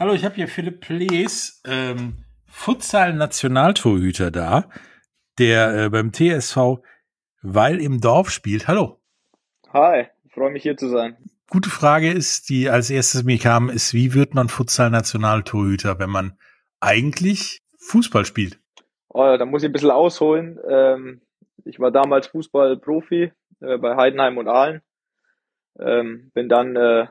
Hallo, ich habe hier Philipp Plees, ähm, Futsal-Nationaltorhüter da, der äh, beim TSV Weil im Dorf spielt. Hallo. Hi, freue mich hier zu sein. Gute Frage ist, die als erstes mir kam, ist, wie wird man Futsal-Nationaltorhüter, wenn man eigentlich Fußball spielt? Oh, da muss ich ein bisschen ausholen. Ähm, ich war damals Fußballprofi äh, bei Heidenheim und Aalen. Ähm, bin dann äh,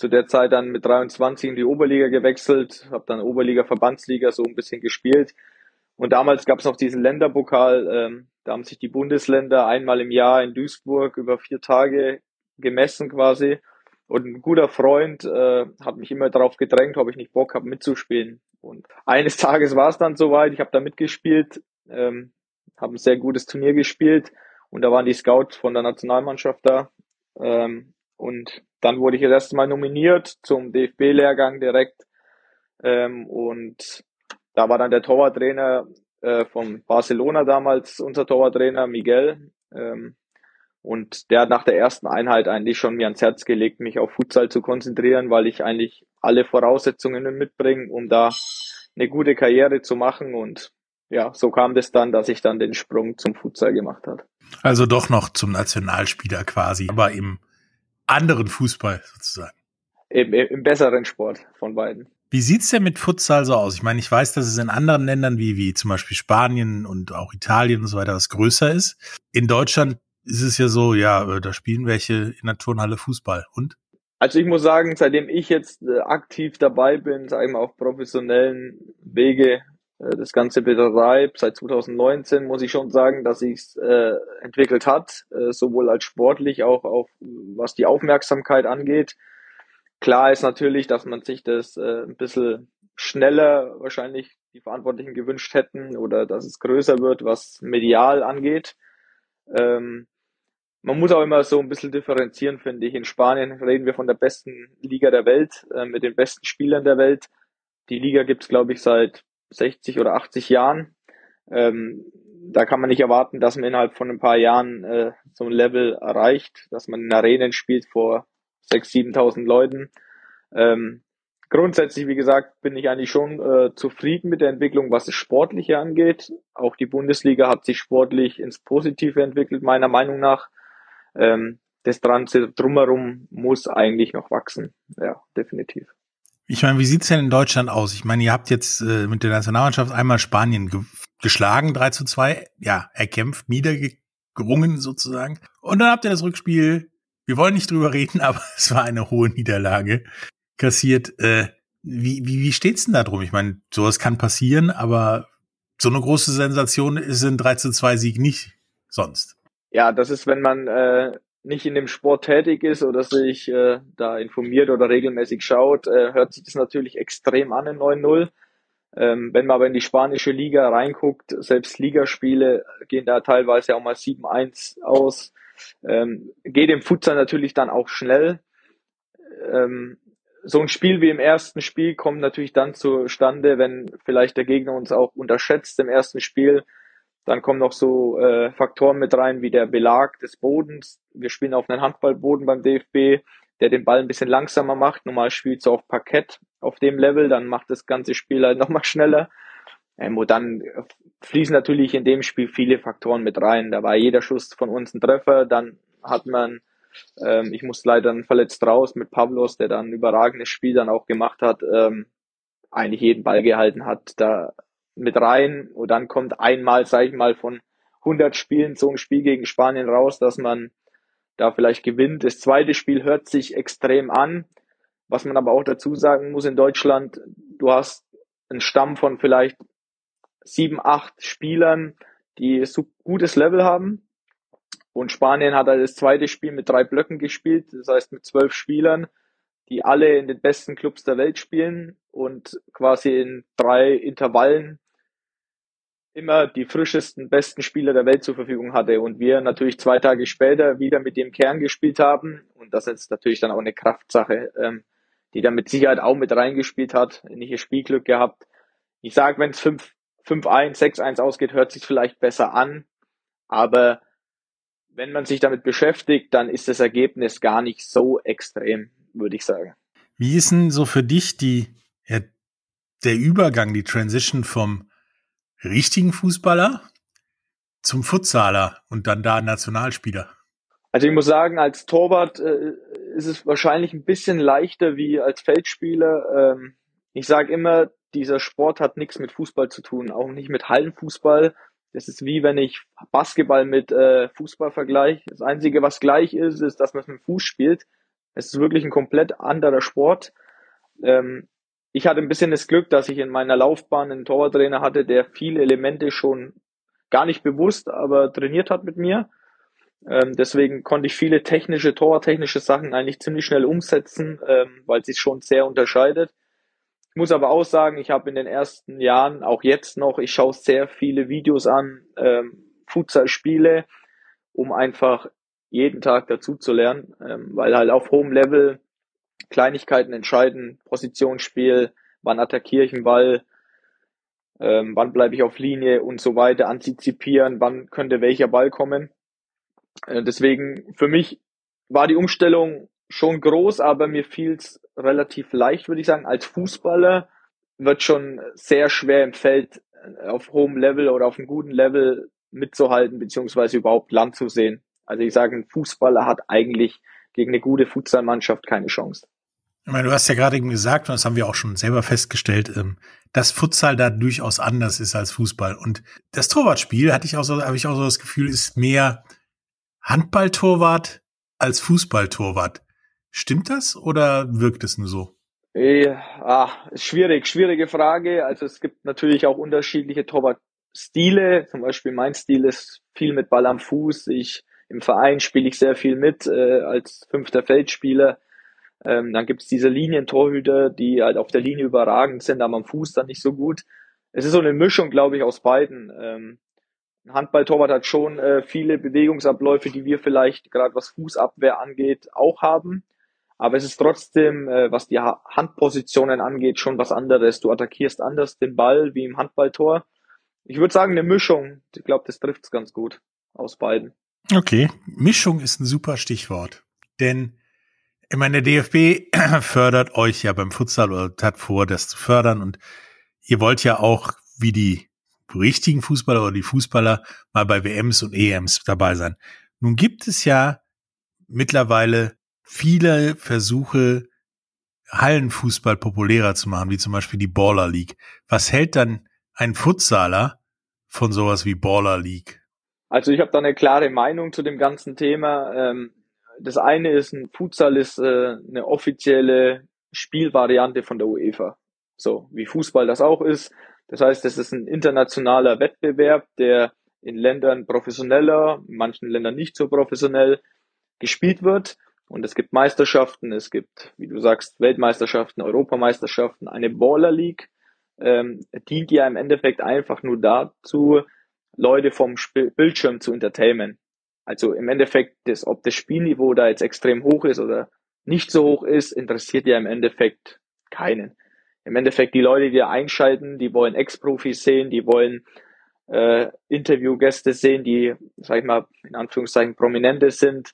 zu der Zeit dann mit 23 in die Oberliga gewechselt, habe dann Oberliga, Verbandsliga so ein bisschen gespielt. Und damals gab es noch diesen Länderpokal, ähm, da haben sich die Bundesländer einmal im Jahr in Duisburg über vier Tage gemessen quasi. Und ein guter Freund äh, hat mich immer darauf gedrängt, ob ich nicht Bock habe mitzuspielen. Und eines Tages war es dann soweit, ich habe da mitgespielt, ähm, habe ein sehr gutes Turnier gespielt und da waren die Scouts von der Nationalmannschaft da. Ähm, und dann wurde ich das erste Mal nominiert zum DFB-Lehrgang direkt. Ähm, und da war dann der Torwarttrainer äh, von Barcelona damals, unser Torwarttrainer Miguel. Ähm, und der hat nach der ersten Einheit eigentlich schon mir ans Herz gelegt, mich auf Futsal zu konzentrieren, weil ich eigentlich alle Voraussetzungen mitbringe, um da eine gute Karriere zu machen. Und ja, so kam das dann, dass ich dann den Sprung zum Futsal gemacht habe. Also doch noch zum Nationalspieler quasi, aber im anderen Fußball sozusagen. Im, im besseren Sport von beiden. Wie sieht's denn mit Futsal so aus? Ich meine, ich weiß, dass es in anderen Ländern wie, wie zum Beispiel Spanien und auch Italien und so weiter was größer ist. In Deutschland ist es ja so, ja, äh, da spielen welche in der Turnhalle Fußball. Und? Also ich muss sagen, seitdem ich jetzt äh, aktiv dabei bin, sage ich mal auf professionellen Wege das Ganze betreibe, seit 2019 muss ich schon sagen, dass sich äh, entwickelt hat, äh, sowohl als sportlich auch auf was die Aufmerksamkeit angeht. Klar ist natürlich, dass man sich das äh, ein bisschen schneller wahrscheinlich die Verantwortlichen gewünscht hätten oder dass es größer wird, was medial angeht. Ähm, man muss auch immer so ein bisschen differenzieren, finde ich. In Spanien reden wir von der besten Liga der Welt, äh, mit den besten Spielern der Welt. Die Liga gibt's glaube ich, seit 60 oder 80 Jahren. Ähm, da kann man nicht erwarten, dass man innerhalb von ein paar Jahren äh, so ein Level erreicht, dass man in Arenen spielt vor 6.000, 7.000 Leuten. Ähm, grundsätzlich, wie gesagt, bin ich eigentlich schon äh, zufrieden mit der Entwicklung, was das Sportliche angeht. Auch die Bundesliga hat sich sportlich ins Positive entwickelt, meiner Meinung nach. Ähm, das Ganze drumherum muss eigentlich noch wachsen. Ja, definitiv. Ich meine, wie sieht's denn in Deutschland aus? Ich meine, ihr habt jetzt äh, mit der Nationalmannschaft einmal Spanien ge geschlagen, 3 zu 2, ja, erkämpft, niedergerungen sozusagen. Und dann habt ihr das Rückspiel, wir wollen nicht drüber reden, aber es war eine hohe Niederlage, kassiert. Äh, wie, wie, wie steht's denn da drum? Ich meine, sowas kann passieren, aber so eine große Sensation ist ein 3 zu 2 Sieg nicht sonst. Ja, das ist, wenn man äh, nicht in dem Sport tätig ist oder sich äh, da informiert oder regelmäßig schaut, äh, hört sich das natürlich extrem an in 9-0. Ähm, wenn man aber in die spanische Liga reinguckt, selbst Ligaspiele gehen da teilweise auch mal 7-1 aus. Ähm, geht im Futsal natürlich dann auch schnell. Ähm, so ein Spiel wie im ersten Spiel kommt natürlich dann zustande, wenn vielleicht der Gegner uns auch unterschätzt im ersten Spiel dann kommen noch so äh, Faktoren mit rein wie der Belag des Bodens. Wir spielen auf einem Handballboden beim DFB, der den Ball ein bisschen langsamer macht. Normal spielt so auf Parkett auf dem Level, dann macht das ganze Spiel halt nochmal schneller. Ähm, und dann fließen natürlich in dem Spiel viele Faktoren mit rein. Da war jeder Schuss von uns ein Treffer. Dann hat man, ähm, ich musste leider verletzt raus mit Pavlos, der dann ein überragendes Spiel dann auch gemacht hat, ähm, eigentlich jeden Ball gehalten hat. Da mit rein und dann kommt einmal, sage ich mal, von 100 Spielen so ein Spiel gegen Spanien raus, dass man da vielleicht gewinnt. Das zweite Spiel hört sich extrem an. Was man aber auch dazu sagen muss in Deutschland, du hast einen Stamm von vielleicht sieben, acht Spielern, die so gutes Level haben. Und Spanien hat halt das zweite Spiel mit drei Blöcken gespielt, das heißt mit zwölf Spielern, die alle in den besten Clubs der Welt spielen und quasi in drei Intervallen immer die frischesten, besten Spieler der Welt zur Verfügung hatte und wir natürlich zwei Tage später wieder mit dem Kern gespielt haben und das ist natürlich dann auch eine Kraftsache, ähm, die da mit Sicherheit auch mit reingespielt hat, nicht ihr Spielglück gehabt. Ich sage, wenn es 5, 5-1, 6-1 ausgeht, hört sich vielleicht besser an, aber wenn man sich damit beschäftigt, dann ist das Ergebnis gar nicht so extrem, würde ich sagen. Wie ist denn so für dich die der Übergang, die Transition vom richtigen Fußballer zum Futsaler und dann da Nationalspieler? Also ich muss sagen, als Torwart äh, ist es wahrscheinlich ein bisschen leichter wie als Feldspieler. Ähm, ich sage immer, dieser Sport hat nichts mit Fußball zu tun, auch nicht mit Hallenfußball. Das ist wie wenn ich Basketball mit äh, Fußball vergleiche. Das Einzige, was gleich ist, ist, dass man es mit dem Fuß spielt. Es ist wirklich ein komplett anderer Sport. Ähm, ich hatte ein bisschen das Glück, dass ich in meiner Laufbahn einen Torwarttrainer hatte, der viele Elemente schon gar nicht bewusst, aber trainiert hat mit mir. Ähm, deswegen konnte ich viele technische, torwarttechnische Sachen eigentlich ziemlich schnell umsetzen, ähm, weil sich schon sehr unterscheidet. Ich muss aber auch sagen, ich habe in den ersten Jahren, auch jetzt noch, ich schaue sehr viele Videos an, ähm, Futsal-Spiele, um einfach jeden Tag dazu zu lernen, ähm, weil halt auf hohem Level Kleinigkeiten entscheiden, Positionsspiel, wann attackiere ich einen Ball, ähm, wann bleibe ich auf Linie und so weiter, antizipieren, wann könnte welcher Ball kommen. Äh, deswegen für mich war die Umstellung schon groß, aber mir fiel es relativ leicht, würde ich sagen. Als Fußballer wird schon sehr schwer im Feld äh, auf hohem Level oder auf einem guten Level mitzuhalten, beziehungsweise überhaupt Land zu sehen. Also ich sage, ein Fußballer hat eigentlich gegen eine gute Futsalmannschaft keine Chance. Ich meine, du hast ja gerade eben gesagt, und das haben wir auch schon selber festgestellt, ähm, dass Futsal da durchaus anders ist als Fußball. Und das Torwartspiel hatte ich auch so, habe ich auch so das Gefühl, ist mehr Handballtorwart als Fußballtorwart. Stimmt das oder wirkt es nur so? Ja, ah, schwierig, schwierige Frage. Also es gibt natürlich auch unterschiedliche Torwartstile. Zum Beispiel mein Stil ist viel mit Ball am Fuß. Ich im Verein spiele ich sehr viel mit äh, als fünfter Feldspieler. Ähm, dann gibt es diese Linientorhüter, die halt auf der Linie überragend sind, aber am Fuß dann nicht so gut. Es ist so eine Mischung, glaube ich, aus beiden. Ähm, Handballtorwart hat schon äh, viele Bewegungsabläufe, die wir vielleicht gerade was Fußabwehr angeht, auch haben. Aber es ist trotzdem, äh, was die Handpositionen angeht, schon was anderes. Du attackierst anders den Ball wie im Handballtor. Ich würde sagen, eine Mischung. Ich glaube, das trifft es ganz gut aus beiden. Okay, Mischung ist ein super Stichwort. Denn ich meine, der DFB fördert euch ja beim Futsal oder hat vor, das zu fördern. Und ihr wollt ja auch, wie die richtigen Fußballer oder die Fußballer, mal bei WMs und EMs dabei sein. Nun gibt es ja mittlerweile viele Versuche, Hallenfußball populärer zu machen, wie zum Beispiel die Baller League. Was hält dann ein Futsaler von sowas wie Baller League? Also ich habe da eine klare Meinung zu dem ganzen Thema. Ähm, das eine ist, ein Futsal ist äh, eine offizielle Spielvariante von der UEFA. So wie Fußball das auch ist. Das heißt, es ist ein internationaler Wettbewerb, der in Ländern professioneller, in manchen Ländern nicht so professionell gespielt wird. Und es gibt Meisterschaften, es gibt, wie du sagst, Weltmeisterschaften, Europameisterschaften, eine Baller League, ähm, dient ja im Endeffekt einfach nur dazu, Leute vom Sp Bildschirm zu entertainen. Also im Endeffekt, das, ob das Spielniveau da jetzt extrem hoch ist oder nicht so hoch ist, interessiert ja im Endeffekt keinen. Im Endeffekt die Leute, die da einschalten, die wollen Ex-Profis sehen, die wollen äh, Interviewgäste sehen, die, sag ich mal, in Anführungszeichen Prominente sind,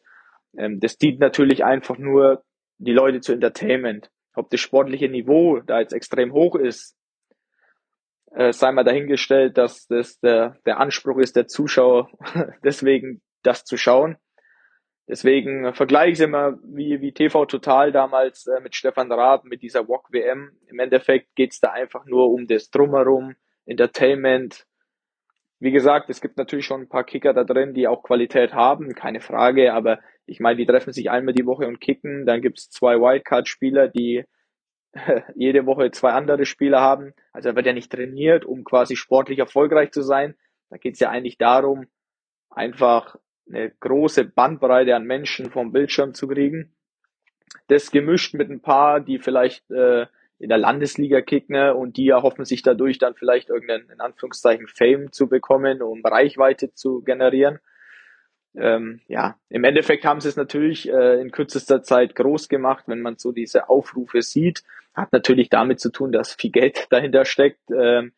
ähm, das dient natürlich einfach nur, die Leute zu Entertainment. Ob das sportliche Niveau da jetzt extrem hoch ist, äh, sei mal dahingestellt, dass das der, der Anspruch ist der Zuschauer, deswegen das zu schauen. Deswegen vergleiche ich es immer wie, wie TV Total damals äh, mit Stefan Raab, mit dieser Walk WM. Im Endeffekt geht's da einfach nur um das Drumherum, Entertainment, wie gesagt, es gibt natürlich schon ein paar Kicker da drin, die auch Qualität haben, keine Frage, aber ich meine, die treffen sich einmal die Woche und kicken, dann gibt's zwei Wildcard-Spieler, die jede Woche zwei andere Spieler haben. Also er wird ja nicht trainiert, um quasi sportlich erfolgreich zu sein. Da geht's ja eigentlich darum, einfach eine große Bandbreite an Menschen vom Bildschirm zu kriegen. Das gemischt mit ein paar, die vielleicht äh, in der Landesliga kicken und die erhoffen sich dadurch dann vielleicht irgendeinen, in Anführungszeichen, Fame zu bekommen, um Reichweite zu generieren. Ähm, ja, im Endeffekt haben sie es natürlich äh, in kürzester Zeit groß gemacht, wenn man so diese Aufrufe sieht. Hat natürlich damit zu tun, dass viel Geld dahinter steckt. Ähm,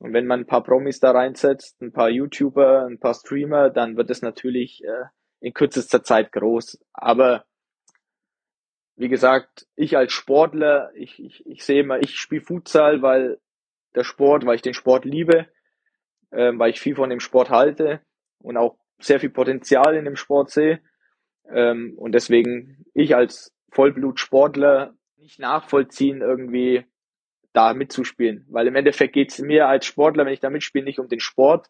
und wenn man ein paar Promis da reinsetzt, ein paar YouTuber, ein paar Streamer, dann wird es natürlich äh, in kürzester Zeit groß. Aber wie gesagt, ich als Sportler, ich, ich, ich sehe immer, ich spiele Futsal, weil der Sport, weil ich den Sport liebe, ähm, weil ich viel von dem Sport halte und auch sehr viel Potenzial in dem Sport sehe. Ähm, und deswegen ich als Vollblutsportler nicht nachvollziehen, irgendwie da mitzuspielen. Weil im Endeffekt geht es mir als Sportler, wenn ich da mitspiele, nicht um den Sport,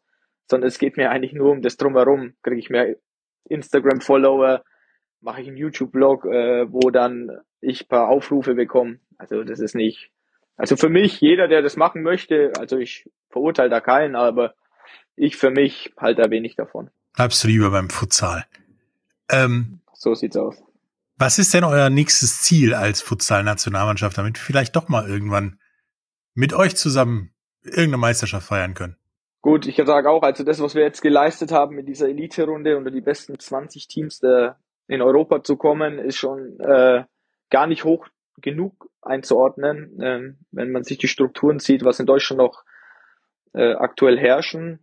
sondern es geht mir eigentlich nur um das Drumherum. Kriege ich mehr Instagram-Follower, mache ich einen YouTube-Blog, äh, wo dann ich paar Aufrufe bekomme. Also das ist nicht, also für mich, jeder, der das machen möchte, also ich verurteile da keinen, aber ich für mich halte da wenig davon. Bleibst du lieber beim Futsal. Ähm, so sieht's aus. Was ist denn euer nächstes Ziel als Futsal-Nationalmannschaft, damit wir vielleicht doch mal irgendwann mit euch zusammen irgendeine Meisterschaft feiern können? Gut, ich sage auch, also das, was wir jetzt geleistet haben mit dieser Elite-Runde unter die besten 20 Teams der, in Europa zu kommen, ist schon äh, gar nicht hoch genug einzuordnen, ähm, wenn man sich die Strukturen sieht, was in Deutschland noch äh, aktuell herrschen.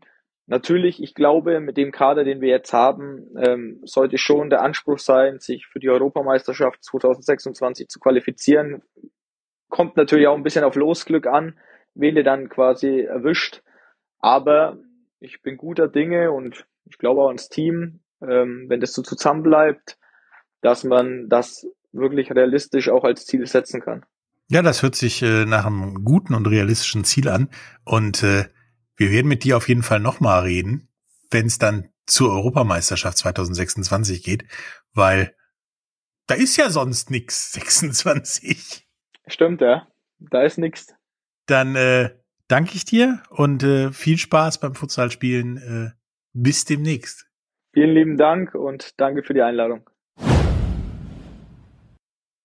Natürlich, ich glaube, mit dem Kader, den wir jetzt haben, ähm, sollte schon der Anspruch sein, sich für die Europameisterschaft 2026 zu qualifizieren. Kommt natürlich auch ein bisschen auf Losglück an, wen ihr dann quasi erwischt. Aber ich bin guter Dinge und ich glaube auch ans Team, ähm, wenn das so zusammenbleibt, dass man das wirklich realistisch auch als Ziel setzen kann. Ja, das hört sich äh, nach einem guten und realistischen Ziel an. Und äh, wir werden mit dir auf jeden Fall nochmal reden, wenn es dann zur Europameisterschaft 2026 geht, weil da ist ja sonst nix 26. Stimmt, ja. Da ist nix. Dann äh, danke ich dir und äh, viel Spaß beim Futsalspielen. Äh, bis demnächst. Vielen lieben Dank und danke für die Einladung.